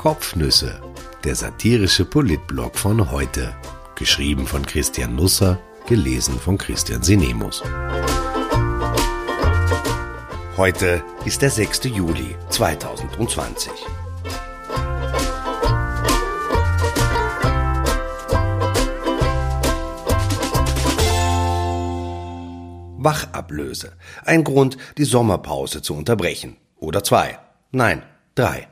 Kopfnüsse, der satirische Politblog von heute. Geschrieben von Christian Nusser, gelesen von Christian Sinemus. Heute ist der 6. Juli 2020. Wachablöse. Ein Grund, die Sommerpause zu unterbrechen. Oder zwei. Nein, drei.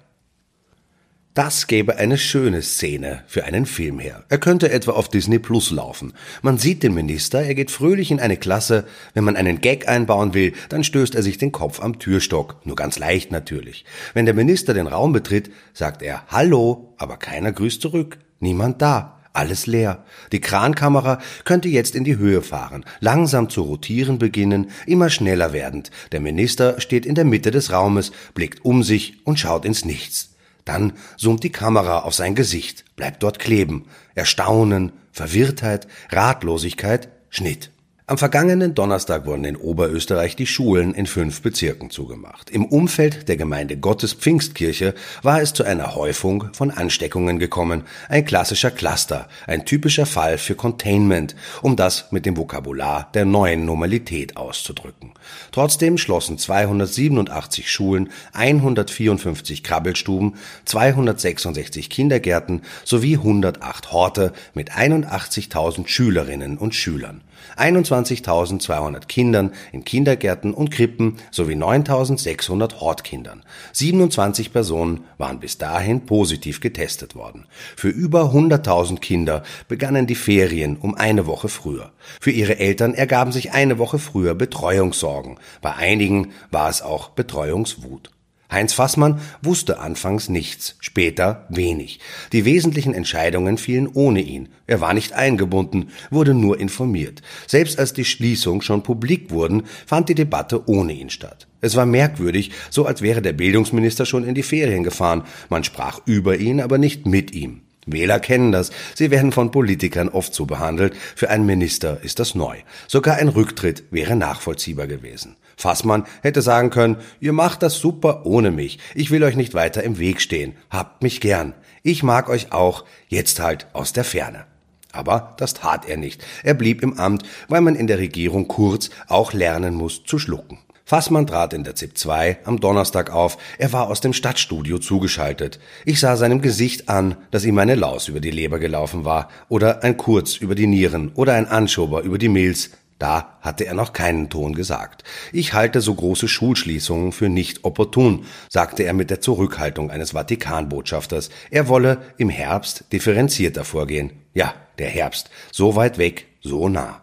Das gäbe eine schöne Szene für einen Film her. Er könnte etwa auf Disney Plus laufen. Man sieht den Minister, er geht fröhlich in eine Klasse. Wenn man einen Gag einbauen will, dann stößt er sich den Kopf am Türstock. Nur ganz leicht natürlich. Wenn der Minister den Raum betritt, sagt er Hallo, aber keiner grüßt zurück. Niemand da. Alles leer. Die Krankamera könnte jetzt in die Höhe fahren, langsam zu rotieren beginnen, immer schneller werdend. Der Minister steht in der Mitte des Raumes, blickt um sich und schaut ins Nichts. Dann zoomt die Kamera auf sein Gesicht, bleibt dort kleben. Erstaunen, Verwirrtheit, Ratlosigkeit, Schnitt. Am vergangenen Donnerstag wurden in Oberösterreich die Schulen in fünf Bezirken zugemacht. Im Umfeld der Gemeinde Gottes Pfingstkirche war es zu einer Häufung von Ansteckungen gekommen. Ein klassischer Cluster, ein typischer Fall für Containment, um das mit dem Vokabular der neuen Normalität auszudrücken. Trotzdem schlossen 287 Schulen, 154 Krabbelstuben, 266 Kindergärten sowie 108 Horte mit 81.000 Schülerinnen und Schülern. 21.200 Kindern in Kindergärten und Krippen sowie 9.600 Hortkindern. 27 Personen waren bis dahin positiv getestet worden. Für über 100.000 Kinder begannen die Ferien um eine Woche früher. Für ihre Eltern ergaben sich eine Woche früher Betreuungssorgen. Bei einigen war es auch Betreuungswut. Heinz Fassmann wusste anfangs nichts, später wenig. Die wesentlichen Entscheidungen fielen ohne ihn. Er war nicht eingebunden, wurde nur informiert. Selbst als die Schließung schon publik wurden, fand die Debatte ohne ihn statt. Es war merkwürdig, so als wäre der Bildungsminister schon in die Ferien gefahren. Man sprach über ihn, aber nicht mit ihm. Wähler kennen das. Sie werden von Politikern oft so behandelt. Für einen Minister ist das neu. Sogar ein Rücktritt wäre nachvollziehbar gewesen. Fassmann hätte sagen können, ihr macht das super ohne mich. Ich will euch nicht weiter im Weg stehen. Habt mich gern. Ich mag euch auch. Jetzt halt aus der Ferne. Aber das tat er nicht. Er blieb im Amt, weil man in der Regierung kurz auch lernen muss zu schlucken. Fassmann trat in der ZIP 2 am Donnerstag auf. Er war aus dem Stadtstudio zugeschaltet. Ich sah seinem Gesicht an, dass ihm eine Laus über die Leber gelaufen war oder ein Kurz über die Nieren oder ein Anschober über die Milz. Da hatte er noch keinen Ton gesagt. Ich halte so große Schulschließungen für nicht opportun, sagte er mit der Zurückhaltung eines Vatikanbotschafters. Er wolle im Herbst differenzierter vorgehen. Ja, der Herbst. So weit weg, so nah.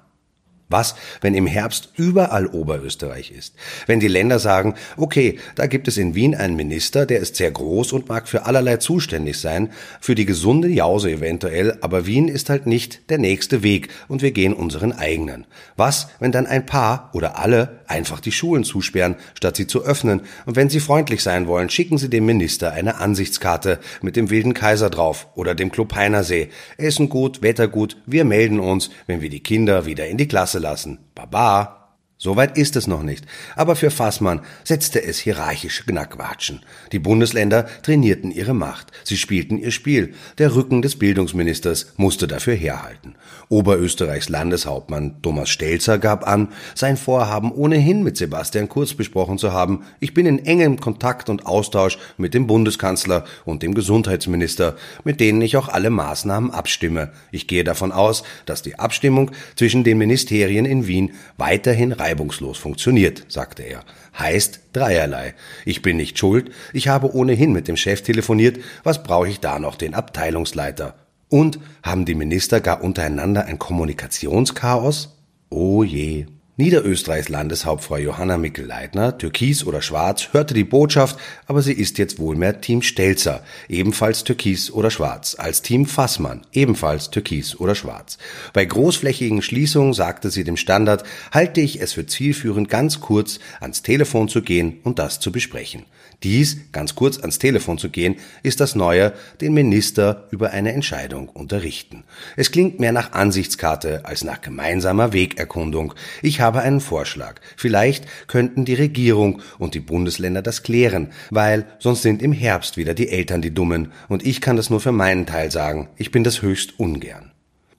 Was, wenn im Herbst überall Oberösterreich ist? Wenn die Länder sagen, okay, da gibt es in Wien einen Minister, der ist sehr groß und mag für allerlei zuständig sein, für die gesunde Jause eventuell, aber Wien ist halt nicht der nächste Weg und wir gehen unseren eigenen. Was, wenn dann ein paar oder alle einfach die Schulen zusperren, statt sie zu öffnen und wenn sie freundlich sein wollen, schicken sie dem Minister eine Ansichtskarte mit dem wilden Kaiser drauf oder dem Club Heinersee. Essen gut, Wetter gut, wir melden uns, wenn wir die Kinder wieder in die Klasse lassen. Baba. Soweit ist es noch nicht, aber für Fassmann setzte es hierarchische Knackwatschen. Die Bundesländer trainierten ihre Macht, sie spielten ihr Spiel, der Rücken des Bildungsministers musste dafür herhalten. Oberösterreichs Landeshauptmann Thomas Stelzer gab an, sein Vorhaben ohnehin mit Sebastian Kurz besprochen zu haben. Ich bin in engem Kontakt und Austausch mit dem Bundeskanzler und dem Gesundheitsminister, mit denen ich auch alle Maßnahmen abstimme. Ich gehe davon aus, dass die Abstimmung zwischen den Ministerien in Wien weiterhin reibungslos funktioniert, sagte er. Heißt dreierlei. Ich bin nicht schuld, ich habe ohnehin mit dem Chef telefoniert, was brauche ich da noch den Abteilungsleiter? Und haben die Minister gar untereinander ein Kommunikationschaos? Oh je. Niederösterreichs Landeshauptfrau Johanna Mikl-Leitner, Türkis oder Schwarz, hörte die Botschaft, aber sie ist jetzt wohl mehr Team Stelzer, ebenfalls Türkis oder Schwarz, als Team Fassmann, ebenfalls Türkis oder Schwarz. Bei großflächigen Schließungen sagte sie dem Standard, halte ich es für zielführend, ganz kurz ans Telefon zu gehen und das zu besprechen. Dies, ganz kurz ans Telefon zu gehen, ist das Neue, den Minister über eine Entscheidung unterrichten. Es klingt mehr nach Ansichtskarte als nach gemeinsamer Wegerkundung. Ich habe einen Vorschlag. Vielleicht könnten die Regierung und die Bundesländer das klären, weil sonst sind im Herbst wieder die Eltern die Dummen und ich kann das nur für meinen Teil sagen. Ich bin das höchst ungern.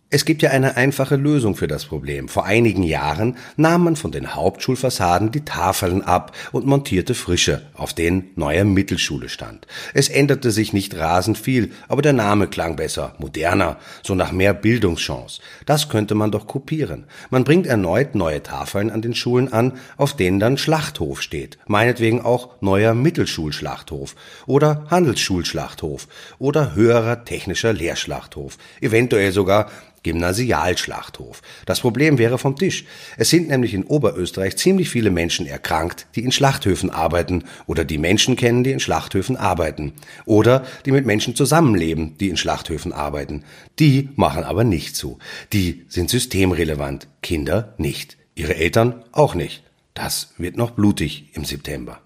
Es gibt ja eine einfache Lösung für das Problem. Vor einigen Jahren nahm man von den Hauptschulfassaden die Tafeln ab und montierte frische, auf denen neue Mittelschule stand. Es änderte sich nicht rasend viel, aber der Name klang besser, moderner, so nach mehr Bildungschance. Das könnte man doch kopieren. Man bringt erneut neue Tafeln an den Schulen an, auf denen dann Schlachthof steht. Meinetwegen auch neuer Mittelschulschlachthof oder Handelsschulschlachthof oder höherer technischer Lehrschlachthof. Eventuell sogar Gymnasialschlachthof. Das Problem wäre vom Tisch. Es sind nämlich in Oberösterreich ziemlich viele Menschen erkrankt, die in Schlachthöfen arbeiten oder die Menschen kennen, die in Schlachthöfen arbeiten oder die mit Menschen zusammenleben, die in Schlachthöfen arbeiten. Die machen aber nicht zu. Die sind systemrelevant, Kinder nicht. Ihre Eltern auch nicht. Das wird noch blutig im September.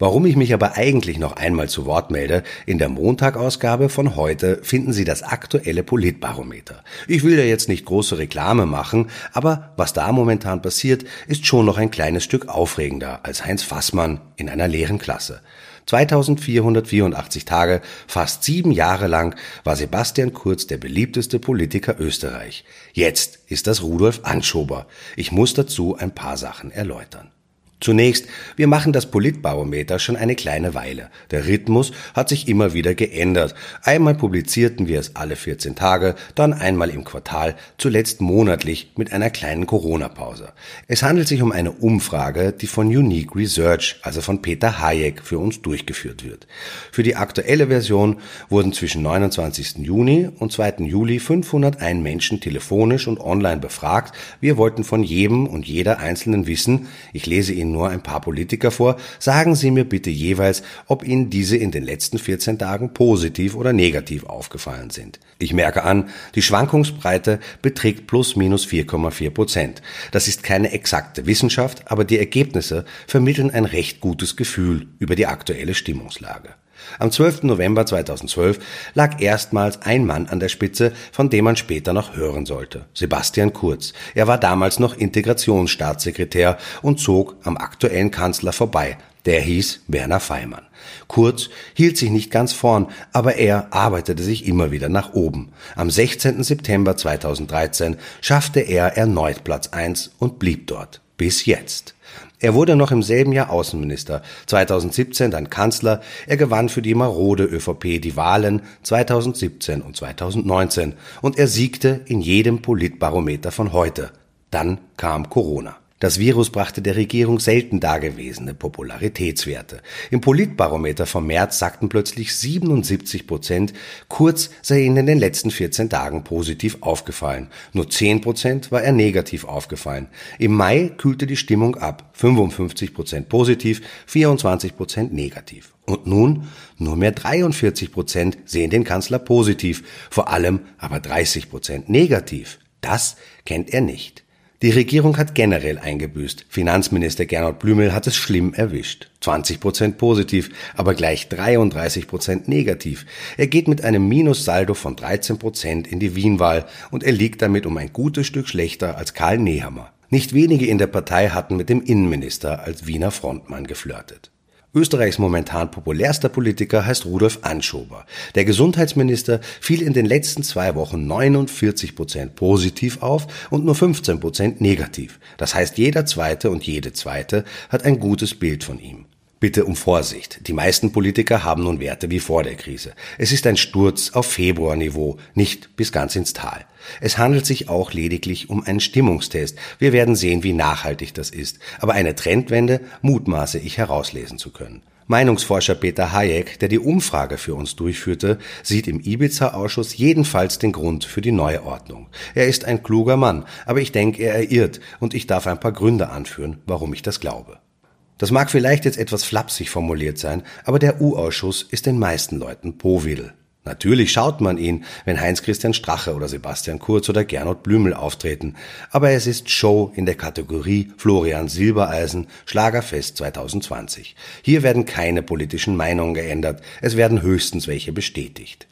Warum ich mich aber eigentlich noch einmal zu Wort melde, in der Montagausgabe von heute finden Sie das aktuelle Politbarometer. Ich will ja jetzt nicht große Reklame machen, aber was da momentan passiert, ist schon noch ein kleines Stück aufregender als Heinz Fassmann in einer leeren Klasse. 2484 Tage, fast sieben Jahre lang, war Sebastian Kurz der beliebteste Politiker Österreich. Jetzt ist das Rudolf Anschober. Ich muss dazu ein paar Sachen erläutern. Zunächst, wir machen das Politbarometer schon eine kleine Weile. Der Rhythmus hat sich immer wieder geändert. Einmal publizierten wir es alle 14 Tage, dann einmal im Quartal, zuletzt monatlich mit einer kleinen Corona-Pause. Es handelt sich um eine Umfrage, die von Unique Research, also von Peter Hayek, für uns durchgeführt wird. Für die aktuelle Version wurden zwischen 29. Juni und 2. Juli 501 Menschen telefonisch und online befragt. Wir wollten von jedem und jeder Einzelnen wissen, ich lese Ihnen Ihnen nur ein paar Politiker vor, sagen Sie mir bitte jeweils, ob Ihnen diese in den letzten 14 Tagen positiv oder negativ aufgefallen sind. Ich merke an, die Schwankungsbreite beträgt plus minus 4,4 Prozent. Das ist keine exakte Wissenschaft, aber die Ergebnisse vermitteln ein recht gutes Gefühl über die aktuelle Stimmungslage. Am 12. November 2012 lag erstmals ein Mann an der Spitze, von dem man später noch hören sollte. Sebastian Kurz. Er war damals noch Integrationsstaatssekretär und zog am aktuellen Kanzler vorbei. Der hieß Werner Feimann. Kurz hielt sich nicht ganz vorn, aber er arbeitete sich immer wieder nach oben. Am 16. September 2013 schaffte er erneut Platz 1 und blieb dort. Bis jetzt. Er wurde noch im selben Jahr Außenminister, 2017 dann Kanzler, er gewann für die marode ÖVP die Wahlen 2017 und 2019 und er siegte in jedem Politbarometer von heute. Dann kam Corona. Das Virus brachte der Regierung selten dagewesene Popularitätswerte. Im Politbarometer vom März sagten plötzlich 77 Prozent, Kurz sei ihnen in den letzten 14 Tagen positiv aufgefallen. Nur 10 Prozent war er negativ aufgefallen. Im Mai kühlte die Stimmung ab. 55 Prozent positiv, 24 Prozent negativ. Und nun nur mehr 43 Prozent sehen den Kanzler positiv, vor allem aber 30 Prozent negativ. Das kennt er nicht. Die Regierung hat generell eingebüßt. Finanzminister Gernot Blümel hat es schlimm erwischt. 20 Prozent positiv, aber gleich 33 Prozent negativ. Er geht mit einem Minussaldo von 13 Prozent in die Wienwahl und er liegt damit um ein gutes Stück schlechter als Karl Nehammer. Nicht wenige in der Partei hatten mit dem Innenminister als Wiener Frontmann geflirtet. Österreichs momentan populärster Politiker heißt Rudolf Anschober. Der Gesundheitsminister fiel in den letzten zwei Wochen 49 Prozent positiv auf und nur 15 Prozent negativ. Das heißt, jeder Zweite und jede Zweite hat ein gutes Bild von ihm. Bitte um Vorsicht. Die meisten Politiker haben nun Werte wie vor der Krise. Es ist ein Sturz auf Februarniveau, nicht bis ganz ins Tal. Es handelt sich auch lediglich um einen Stimmungstest. Wir werden sehen, wie nachhaltig das ist. Aber eine Trendwende mutmaße ich herauslesen zu können. Meinungsforscher Peter Hayek, der die Umfrage für uns durchführte, sieht im Ibiza-Ausschuss jedenfalls den Grund für die Neuordnung. Er ist ein kluger Mann, aber ich denke, er irrt und ich darf ein paar Gründe anführen, warum ich das glaube. Das mag vielleicht jetzt etwas flapsig formuliert sein, aber der U-Ausschuss ist den meisten Leuten Powidl. Natürlich schaut man ihn, wenn Heinz-Christian Strache oder Sebastian Kurz oder Gernot Blümel auftreten, aber es ist Show in der Kategorie Florian Silbereisen Schlagerfest 2020. Hier werden keine politischen Meinungen geändert, es werden höchstens welche bestätigt.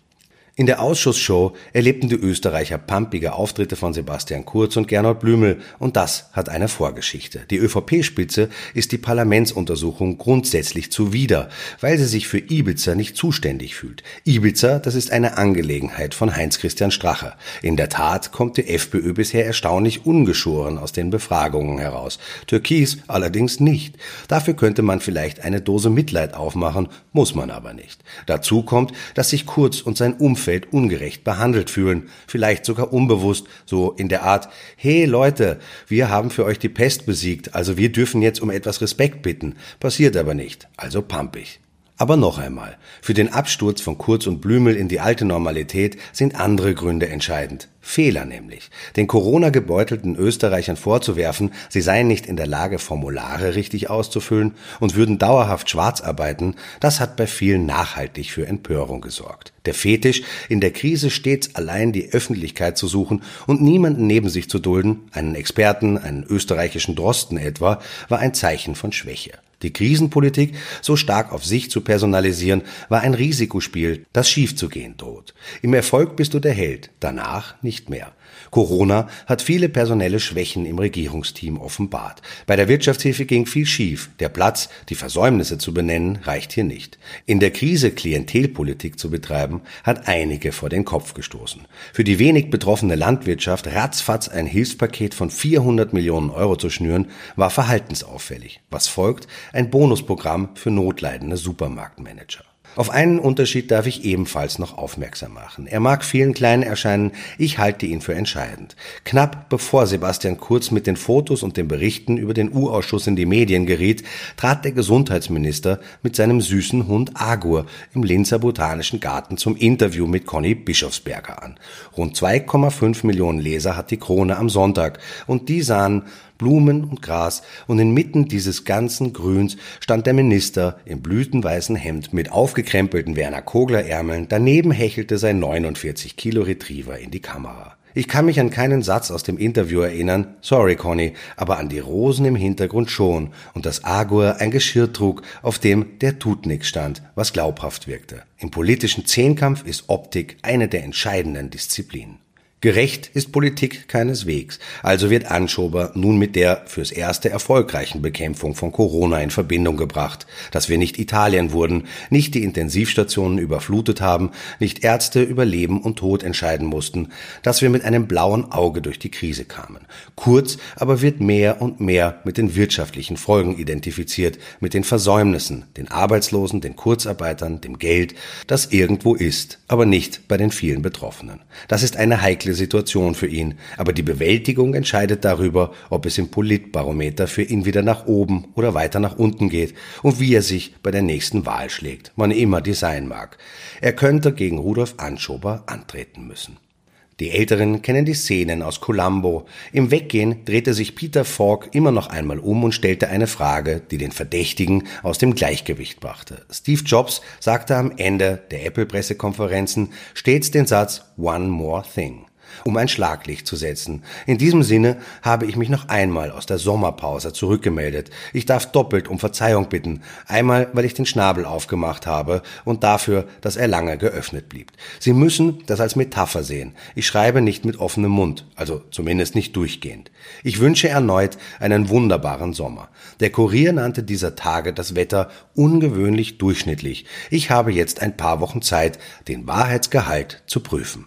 In der Ausschussshow erlebten die Österreicher pampige Auftritte von Sebastian Kurz und Gernot Blümel und das hat eine Vorgeschichte. Die ÖVP-Spitze ist die Parlamentsuntersuchung grundsätzlich zuwider, weil sie sich für Ibiza nicht zuständig fühlt. Ibiza, das ist eine Angelegenheit von Heinz-Christian Strache. In der Tat kommt die FPÖ bisher erstaunlich ungeschoren aus den Befragungen heraus. Türkis allerdings nicht. Dafür könnte man vielleicht eine Dose Mitleid aufmachen, muss man aber nicht. Dazu kommt, dass sich Kurz und sein Umfeld Umfeld ungerecht behandelt fühlen, vielleicht sogar unbewusst, so in der Art, hey Leute, wir haben für euch die Pest besiegt, also wir dürfen jetzt um etwas Respekt bitten, passiert aber nicht, also pampig. Aber noch einmal, für den Absturz von Kurz und Blümel in die alte Normalität sind andere Gründe entscheidend. Fehler nämlich. Den Corona-gebeutelten Österreichern vorzuwerfen, sie seien nicht in der Lage, Formulare richtig auszufüllen und würden dauerhaft schwarz arbeiten, das hat bei vielen nachhaltig für Empörung gesorgt. Der Fetisch, in der Krise stets allein die Öffentlichkeit zu suchen und niemanden neben sich zu dulden, einen Experten, einen österreichischen Drosten etwa, war ein Zeichen von Schwäche. Die Krisenpolitik so stark auf sich zu personalisieren, war ein Risikospiel, das schiefzugehen droht. Im Erfolg bist du der Held, danach nicht mehr. Corona hat viele personelle Schwächen im Regierungsteam offenbart. Bei der Wirtschaftshilfe ging viel schief. Der Platz, die Versäumnisse zu benennen, reicht hier nicht. In der Krise Klientelpolitik zu betreiben, hat einige vor den Kopf gestoßen. Für die wenig betroffene Landwirtschaft ratzfatz ein Hilfspaket von 400 Millionen Euro zu schnüren, war verhaltensauffällig. Was folgt? Ein Bonusprogramm für notleidende Supermarktmanager. Auf einen Unterschied darf ich ebenfalls noch aufmerksam machen. Er mag vielen klein erscheinen, ich halte ihn für entscheidend. Knapp bevor Sebastian Kurz mit den Fotos und den Berichten über den U-Ausschuss in die Medien geriet, trat der Gesundheitsminister mit seinem süßen Hund Agur im Linzer Botanischen Garten zum Interview mit Conny Bischofsberger an. Rund 2,5 Millionen Leser hat die Krone am Sonntag und die sahen Blumen und Gras, und inmitten dieses ganzen Grüns stand der Minister im blütenweißen Hemd mit aufgekrempelten Werner Kogler Ärmeln, daneben hechelte sein 49 Kilo Retriever in die Kamera. Ich kann mich an keinen Satz aus dem Interview erinnern, sorry Conny, aber an die Rosen im Hintergrund schon und dass Agur ein Geschirr trug, auf dem der tut nix stand, was glaubhaft wirkte. Im politischen Zehnkampf ist Optik eine der entscheidenden Disziplinen. Gerecht ist Politik keineswegs, also wird Anschober nun mit der fürs erste erfolgreichen Bekämpfung von Corona in Verbindung gebracht, dass wir nicht Italien wurden, nicht die Intensivstationen überflutet haben, nicht Ärzte über Leben und Tod entscheiden mussten, dass wir mit einem blauen Auge durch die Krise kamen. Kurz aber wird mehr und mehr mit den wirtschaftlichen Folgen identifiziert, mit den Versäumnissen, den Arbeitslosen, den Kurzarbeitern, dem Geld, das irgendwo ist, aber nicht bei den vielen Betroffenen. Das ist eine heikle Situation für ihn, aber die Bewältigung entscheidet darüber, ob es im Politbarometer für ihn wieder nach oben oder weiter nach unten geht und wie er sich bei der nächsten Wahl schlägt, wann immer die sein mag. Er könnte gegen Rudolf Anschober antreten müssen. Die Älteren kennen die Szenen aus Columbo. Im Weggehen drehte sich Peter Falk immer noch einmal um und stellte eine Frage, die den Verdächtigen aus dem Gleichgewicht brachte. Steve Jobs sagte am Ende der Apple-Pressekonferenzen stets den Satz One More Thing um ein Schlaglicht zu setzen. In diesem Sinne habe ich mich noch einmal aus der Sommerpause zurückgemeldet. Ich darf doppelt um Verzeihung bitten. Einmal, weil ich den Schnabel aufgemacht habe und dafür, dass er lange geöffnet blieb. Sie müssen das als Metapher sehen. Ich schreibe nicht mit offenem Mund, also zumindest nicht durchgehend. Ich wünsche erneut einen wunderbaren Sommer. Der Kurier nannte dieser Tage das Wetter ungewöhnlich durchschnittlich. Ich habe jetzt ein paar Wochen Zeit, den Wahrheitsgehalt zu prüfen.